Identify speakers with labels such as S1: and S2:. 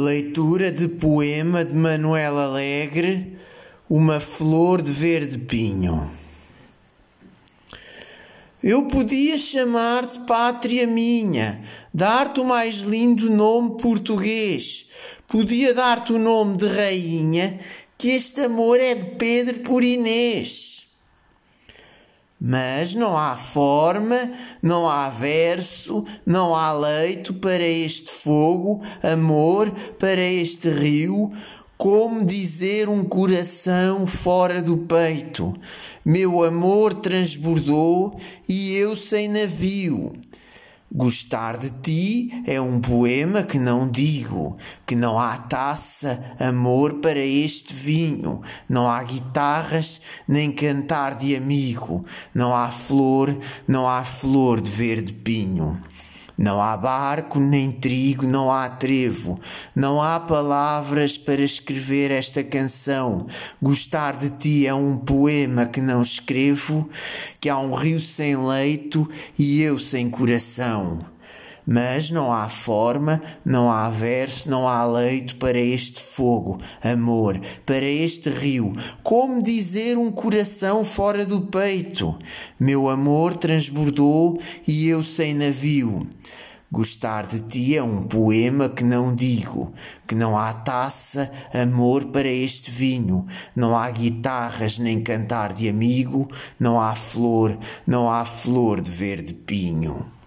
S1: Leitura de poema de Manuel Alegre, Uma flor de verde pinho. Eu podia chamar-te pátria minha, dar-te o mais lindo nome português, podia dar-te o nome de rainha, que este amor é de Pedro por Inês. Mas não há forma, não há verso, não há leito para este fogo, amor para este rio, como dizer um coração fora do peito. Meu amor transbordou e eu sem navio. Gostar de ti é um poema que não digo, que não há taça, amor para este vinho, não há guitarras, nem cantar de amigo, não há flor, não há flor de verde pinho. Não há barco, nem trigo, não há trevo, não há palavras para escrever esta canção. Gostar de ti é um poema que não escrevo, que há um rio sem leito e eu sem coração. Mas não há forma, não há verso, não há leito para este fogo, amor, para este rio. Como dizer um coração fora do peito? Meu amor transbordou e eu sem navio. Gostar de ti é um poema que não digo, que não há taça, amor para este vinho, não há guitarras nem cantar de amigo, não há flor, não há flor de verde pinho.